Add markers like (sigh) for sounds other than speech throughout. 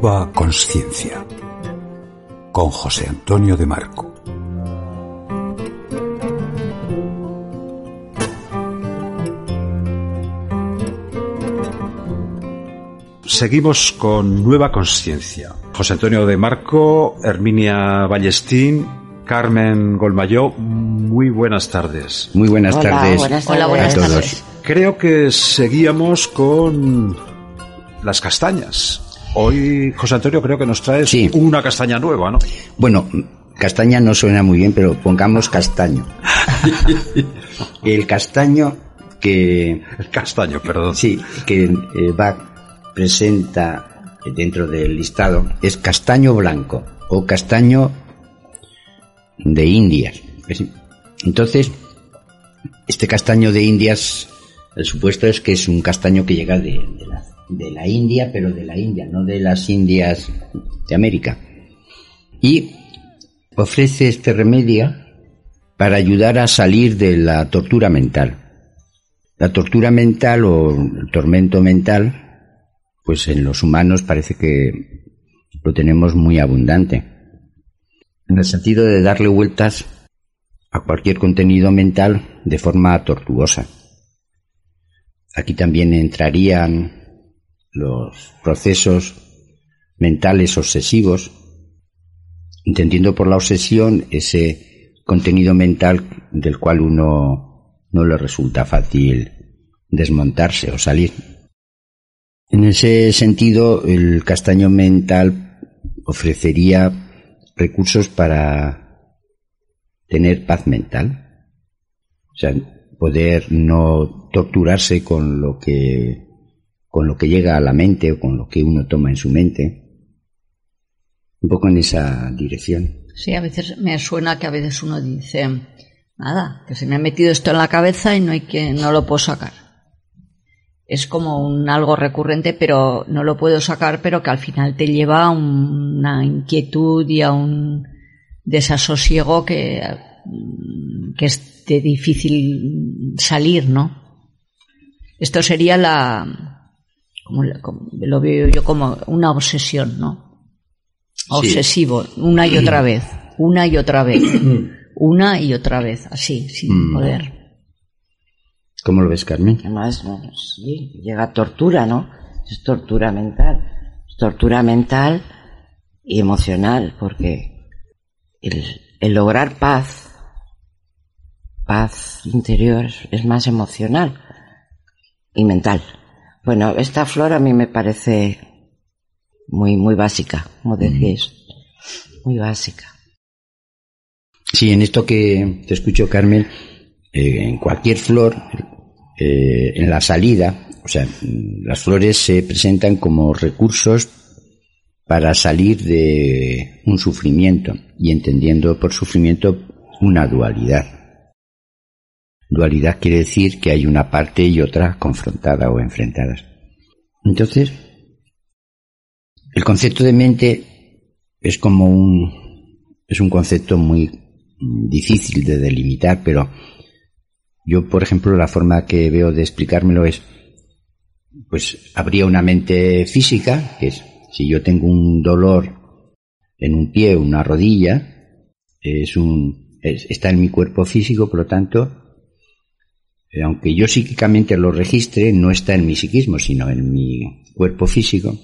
Nueva Conciencia con José Antonio de Marco. Seguimos con Nueva Conciencia. José Antonio de Marco, Herminia Ballestín, Carmen Golmayó, muy buenas tardes. Muy buenas Hola, tardes buenas a tardes. todos. Buenas tardes. Creo que seguíamos con las castañas. Hoy, José Antonio, creo que nos traes Sí. una castaña nueva, ¿no? Bueno, castaña no suena muy bien, pero pongamos castaño. (laughs) El castaño que El castaño, perdón. sí, que eh, va presenta dentro del listado es castaño blanco o castaño de Indias. Es- Entonces, este castaño de Indias, el supuesto es que es un castaño que llega de, de la, de la India, pero de la India, no de las Indias de América. Y ofrece este remedio para ayudar a salir de la tortura mental. La tortura mental o el tormento mental, pues en los humanos parece que lo tenemos muy abundante. En el sentido de darle vueltas a cualquier contenido mental de forma tortuosa. Aquí también entrarían los procesos mentales obsesivos, entendiendo por la obsesión ese contenido mental del cual uno no le resulta fácil desmontarse o salir. En ese sentido, el castaño mental ofrecería recursos para tener paz mental. O sea, poder no torturarse con lo que con lo que llega a la mente o con lo que uno toma en su mente. Un poco en esa dirección. Sí, a veces me suena que a veces uno dice, nada, que se me ha metido esto en la cabeza y no hay que, no lo puedo sacar. Es como un algo recurrente, pero no lo puedo sacar, pero que al final te lleva a una inquietud y a un desasosiego que, que es de difícil salir, ¿no? Esto sería la, como, lo veo yo como una obsesión, ¿no? Obsesivo, una y otra vez, una y otra vez, (clears throat) una y otra vez, así, sin Mm. poder. ¿Cómo lo ves, Carmen? Además, no, sí, llega tortura, ¿no? Es tortura mental. Es tortura mental y emocional, porque el, el lograr paz, paz interior, es más emocional y mental. Bueno, esta flor a mí me parece muy, muy básica, como decís. Muy básica. Sí, en esto que te escucho, Carmen, eh, en cualquier flor, eh, en la salida, o sea, mm, las flores se presentan como recursos para salir de un sufrimiento y entendiendo por sufrimiento una dualidad. Dualidad quiere decir que hay una parte y otra confrontada o enfrentadas. Entonces, el concepto de mente es como un, es un concepto muy difícil de delimitar, pero yo, por ejemplo, la forma que veo de explicármelo es, pues habría una mente física, que es, si yo tengo un dolor en un pie una rodilla, es un, es- está en mi cuerpo físico, por lo tanto, aunque yo psíquicamente lo registre, no está en mi psiquismo, sino en mi cuerpo físico.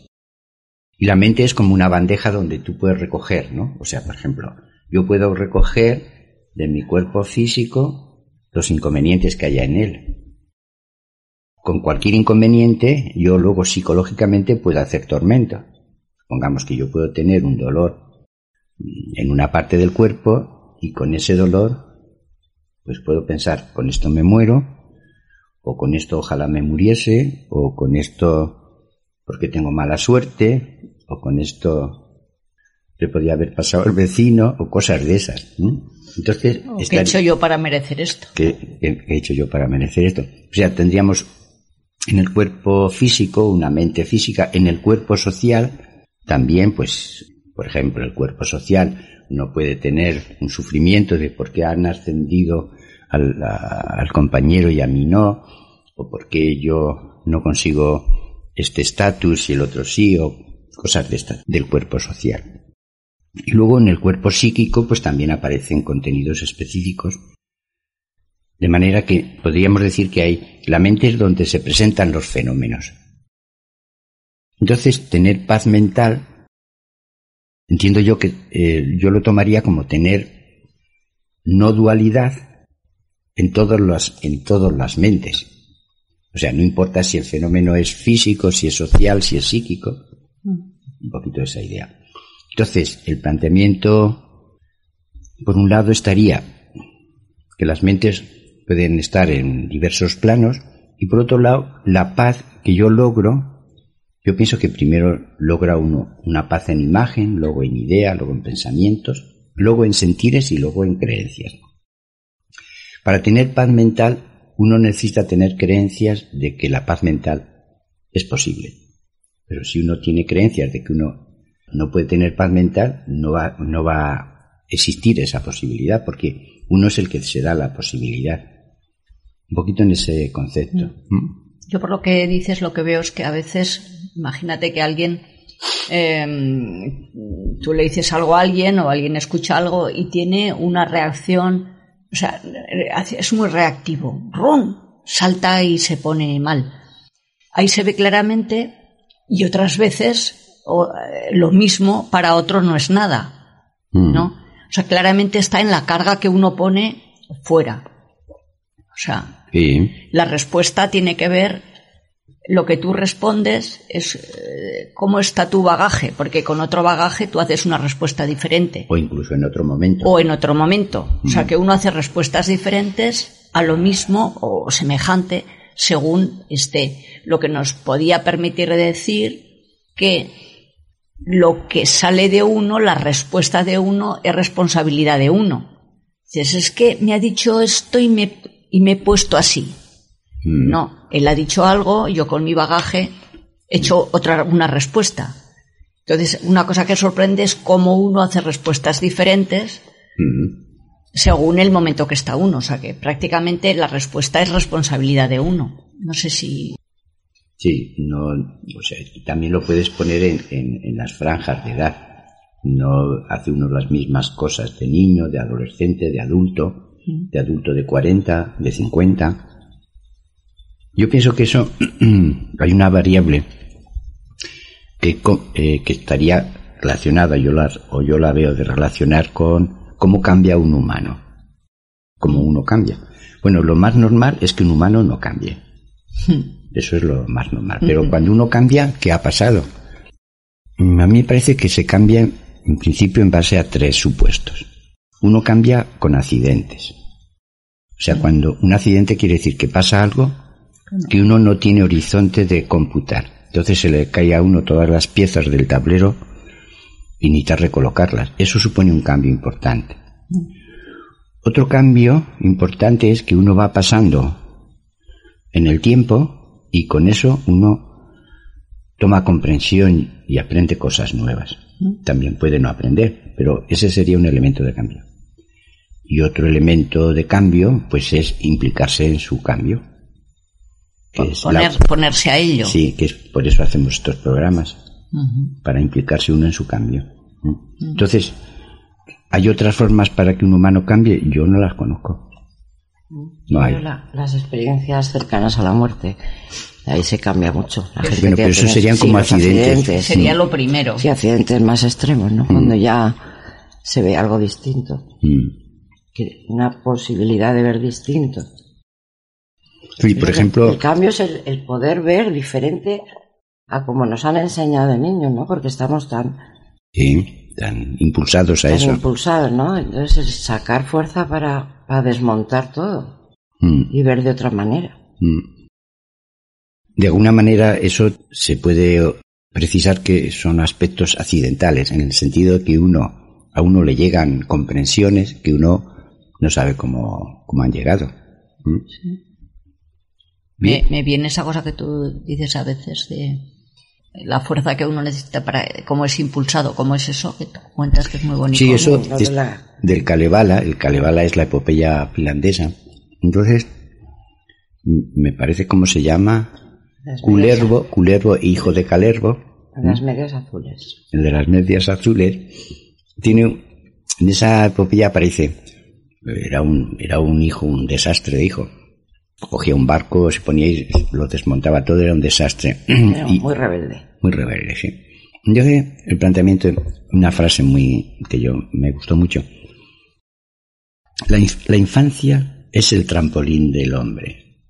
Y la mente es como una bandeja donde tú puedes recoger, ¿no? O sea, por ejemplo, yo puedo recoger de mi cuerpo físico los inconvenientes que haya en él. Con cualquier inconveniente, yo luego psicológicamente puedo hacer tormento. Pongamos que yo puedo tener un dolor en una parte del cuerpo y con ese dolor, pues puedo pensar, con esto me muero, o con esto ojalá me muriese, o con esto porque tengo mala suerte, o con esto le podía haber pasado al vecino, o cosas de esas. ¿no? Entonces, ¿Qué he hecho yo para merecer esto? ¿qué, qué- qué he hecho yo para merecer esto? O sea, tendríamos en el cuerpo físico una mente física, en el cuerpo social también, pues, por ejemplo, el cuerpo social no puede tener un sufrimiento de por qué han ascendido al, compañero y a mí no, o por qué yo no consigo este estatus y el otro sí, o cosas de esta, del cuerpo social. Y luego en el cuerpo psíquico pues también aparecen contenidos específicos. De manera que podríamos decir que hay, la mente es donde se presentan los fenómenos. Entonces, tener paz mental, entiendo yo que eh, yo lo tomaría como tener no dualidad en todas las, en todas las mentes. O sea, no importa si el fenómeno es físico, si es social, si es psíquico. Un poquito esa idea. Entonces, el planteamiento, por un lado, estaría que las mentes pueden estar en diversos planos y por otro lado, la paz que yo logro, yo pienso que primero logra uno una paz en imagen, luego en idea, luego en pensamientos, luego en sentires y luego en creencias. Para tener paz mental, uno necesita tener creencias de que la paz mental es posible. Pero si uno tiene creencias de que uno no puede tener paz mental, no va, no va a existir esa posibilidad, porque uno es el que se da la posibilidad. Un poquito en ese concepto. Mm. ¿Mm? Yo por lo que dices, lo que veo es que a veces, imagínate que alguien, em, tú le dices algo a alguien o alguien escucha algo y tiene una reacción, o sea, es muy reactivo, ¡rum! salta y se pone mal. Ahí se ve claramente y otras veces o, eh, lo mismo para otro no es nada, mm. ¿no? O sea, claramente está en la carga que uno pone fuera. O sea, la respuesta tiene que ver, lo que tú respondes es eh, cómo está tu bagaje, porque con otro bagaje tú haces una respuesta diferente. O incluso en otro momento. O en otro momento. O sea, que uno hace respuestas diferentes a lo mismo o semejante según esté. Lo que nos podía permitir decir que lo que sale de uno, la respuesta de uno, es responsabilidad de uno. Dices, es que me ha dicho esto y me, y me he puesto así. Mm. No, él ha dicho algo, yo con mi bagaje he hecho otra, una respuesta. Entonces, una cosa que sorprende es cómo uno hace respuestas diferentes mm. según el momento que está uno. O sea que prácticamente la respuesta es responsabilidad de uno. No sé si. Sí, no, o sea, también lo puedes poner en, en, las franjas de edad. No hace uno las mismas cosas de niño, de adolescente, de adulto, mm. de adulto de 40, de 50. Yo pienso que eso (clears throat) hay una variable que, eh, que estaría relacionada, yo la, o yo la veo de relacionar con cómo cambia un humano. Cómo uno cambia. Bueno, lo más normal es que un humano no cambie. Eso es lo más normal. Pero cuando uno cambia, ¿qué ha pasado? Mm, a mí me parece que se cambia en principio en base a tres supuestos. Uno cambia con accidentes. O sea, cuando un accidente quiere decir que pasa algo que uno no tiene horizonte de computar. Entonces se le cae a uno todas las piezas del tablero y necesita recolocarlas. Eso supone un cambio importante. Otro cambio importante es que uno va pasando en el tiempo y con eso uno toma comprensión y aprende cosas nuevas. También puede no aprender, pero ese sería un elemento de cambio. Y otro elemento de cambio, pues es implicarse en su cambio. Ponerse a ello. Sí, que es por eso hacemos estos programas, para implicarse uno en su cambio. Entonces, ¿hay otras formas para que un humano cambie? Yo no las conozco. No hay. las experiencias cercanas a la muerte, ahí se cambia mucho. bueno, pero eso serían como accidentes. Sería lo primero. Sí, accidentes más extremos, ¿no? Cuando mm. ya se ve algo distinto. Mm. una posibilidad de ver distinto. Sí, por ejemplo. El, cambio es el, poder ver diferente a como nos han enseñado de niños, ¿no? Porque estamos tan. Sí, tan impulsados a tan eso. impulsados, ¿no? Entonces, sacar fuerza para para desmontar todo mm. y ver de otra manera. Mm. De alguna manera eso se puede precisar que son aspectos accidentales, en el sentido de que uno, a uno le llegan comprensiones que uno no sabe cómo, cómo han llegado. ¿Mm? Me, me, viene esa cosa que tú dices a veces de la fuerza que uno necesita para cómo es impulsado, cómo es eso que cuentas que es muy bonito. Sí, eso del Kalevala, el Kalevala es la epopeya finlandesa. Entonces, me parece cómo se llama Culervo, Culervo hijo de Calervo, Las medias azules. el de las medias azules, tiene, en esa epopeya aparece, era un, era un hijo, un desastre de hijo. Cogía un barco, se ponía y lo desmontaba todo, era un desastre. (clears throat) Era Y- muy rebelde. muy rebelde, sí. Yo sé el planteamiento, una frase muy que yo me gustó mucho. La, inf- la infancia es el trampolín del hombre.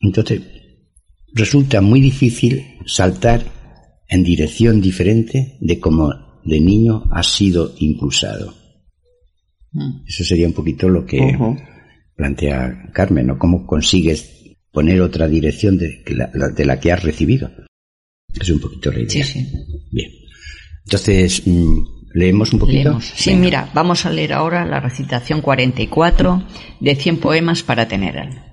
Entonces, resulta muy difícil saltar en dirección diferente de como de niño has sido impulsado. Eso sería un poquito lo que. Plantea Carmen, ¿no? ¿Cómo consigues poner otra dirección de, la- de la que has recibido? Es un poquito la idea. Sí, sí. Bien. Entonces, mm, leemos un poquito. Leemos. Sí, Venga. mira, vamos a leer ahora la recitación 44 de 100 poemas para tener alma.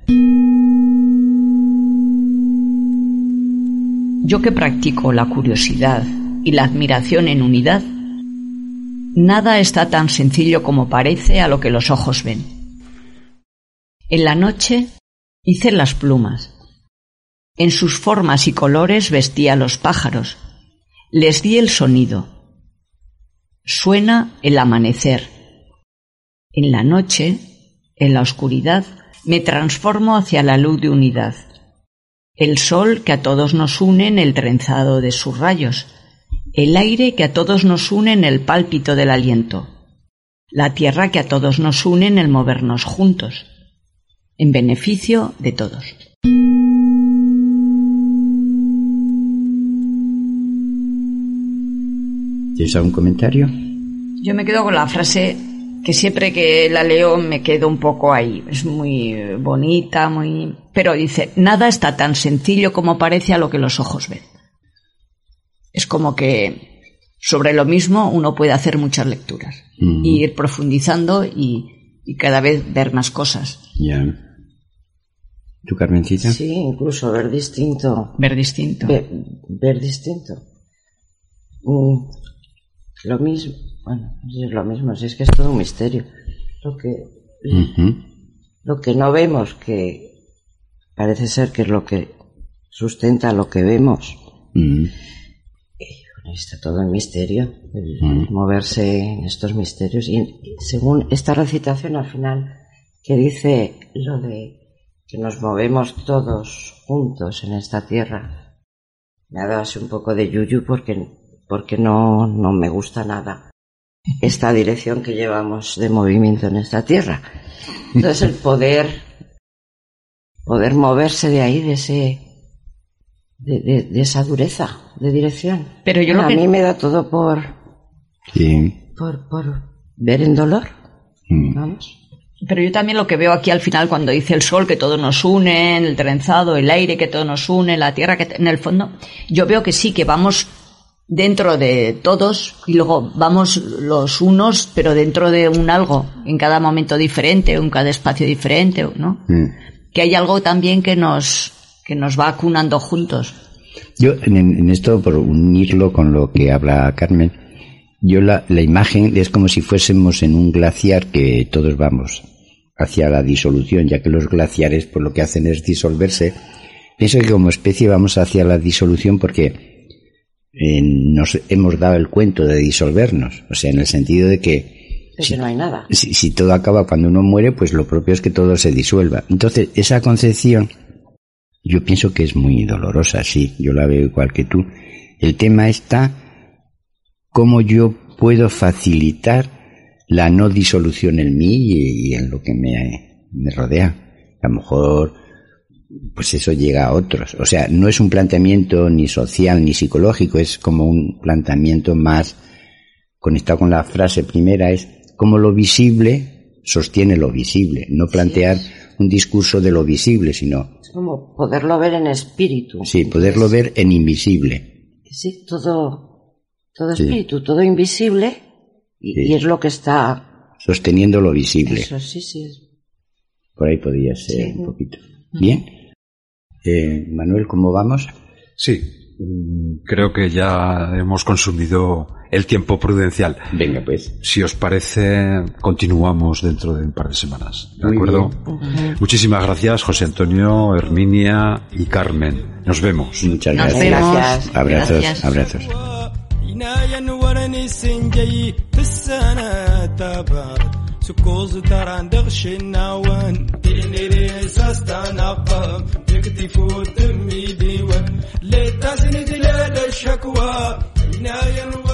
Yo que practico la curiosidad y la admiración en unidad, nada está tan sencillo como parece a lo que los ojos ven. En la noche hice las plumas. En sus formas y colores vestí a los pájaros. Les di el sonido. Suena el amanecer. En la noche, en la oscuridad, me transformo hacia la luz de unidad. El sol que a todos nos une en el trenzado de sus rayos. El aire que a todos nos une en el pálpito del aliento. La tierra que a todos nos une en el movernos juntos. En beneficio de todos. ¿Tienes algún comentario? Yo me quedo con la frase que siempre que la leo me quedo un poco ahí. Es muy bonita, muy... Pero dice, nada está tan sencillo como parece a lo que los ojos ven. Es como que sobre lo mismo uno puede hacer muchas lecturas. Y ir profundizando y, y cada vez ver más cosas. Ya. ¿Tú, Carmencita? Sí, incluso ver distinto. Ver distinto. Ver, ver distinto. Mm, lo mismo. Bueno, es lo mismo, si es que es todo un misterio. Lo que, lo que no vemos, que parece ser que es lo que sustenta lo que vemos. Mm. Bueno, Está todo en misterio, el Mm. moverse en estos misterios. Y según esta recitación al final, que dice lo de que nos movemos todos juntos en esta tierra, me ha dado así un poco de yuyu porque, porque no, no me gusta nada esta dirección que llevamos de movimiento en esta tierra. Entonces el poder, poder moverse de ahí, de ese, de, de- de esa dureza de dirección. Pero yo lo a mí me da todo por, Sí. por, por ver en dolor, Mm. vamos. Pero yo también lo que veo aquí al final cuando dice el sol que todo nos une, el trenzado, el aire que todo nos une, la tierra que en el fondo, yo veo que sí, que vamos dentro de todos y luego vamos los unos, pero dentro de un algo, en cada momento diferente, en cada espacio diferente, ¿no? Mm. Que hay algo también que nos, que nos va acunando juntos. Yo, en, en esto, por unirlo con lo que habla Carmen, yo la, la imagen es como si fuésemos en un glaciar que todos vamos hacia la disolución, ya que los glaciares pues lo que hacen es disolverse. Pienso que como especie vamos hacia la disolución porque eh, nos hemos dado el cuento de disolvernos, o sea, en el sentido de que Es que no hay nada. si, si todo acaba cuando uno muere, pues lo propio es que todo se disuelva. Entonces, esa concepción, yo pienso que es muy dolorosa, sí, yo la veo igual que tú. El tema está cómo yo puedo facilitar la no disolución en mí y, en lo que me, me rodea. A lo mejor, pues eso llega a otros. O sea, no es un planteamiento ni social ni psicológico, es como un planteamiento más conectado con la frase primera, es como lo visible sostiene lo visible, no plantear un discurso de lo visible, sino, Es como poderlo ver en espíritu. sí, poderlo ver en invisible. Sí, todo, todo Sí. espíritu, todo invisible, y, Sí. y es lo que está. Sosteniendo lo visible. Eso sí, sí. Por ahí podría ser Sí. un poquito. Bien. Eh, Manuel, ¿cómo vamos? Sí, creo que ya hemos consumido el tiempo prudencial. Venga, pues. Si os parece, continuamos dentro de un par de semanas. ¿De Muy acuerdo? Muchísimas gracias, José Antonio, Herminia y Carmen. Nos vemos. Muchas Nos gracias. vemos. Gracias. Abrazos, Gracias. abrazos. سنجي في السنة تبر سكوز ترى دغش النوان ديني ريسا استنقم تكتي فوت ميدي ليتاسني دلال الشكوى ينوى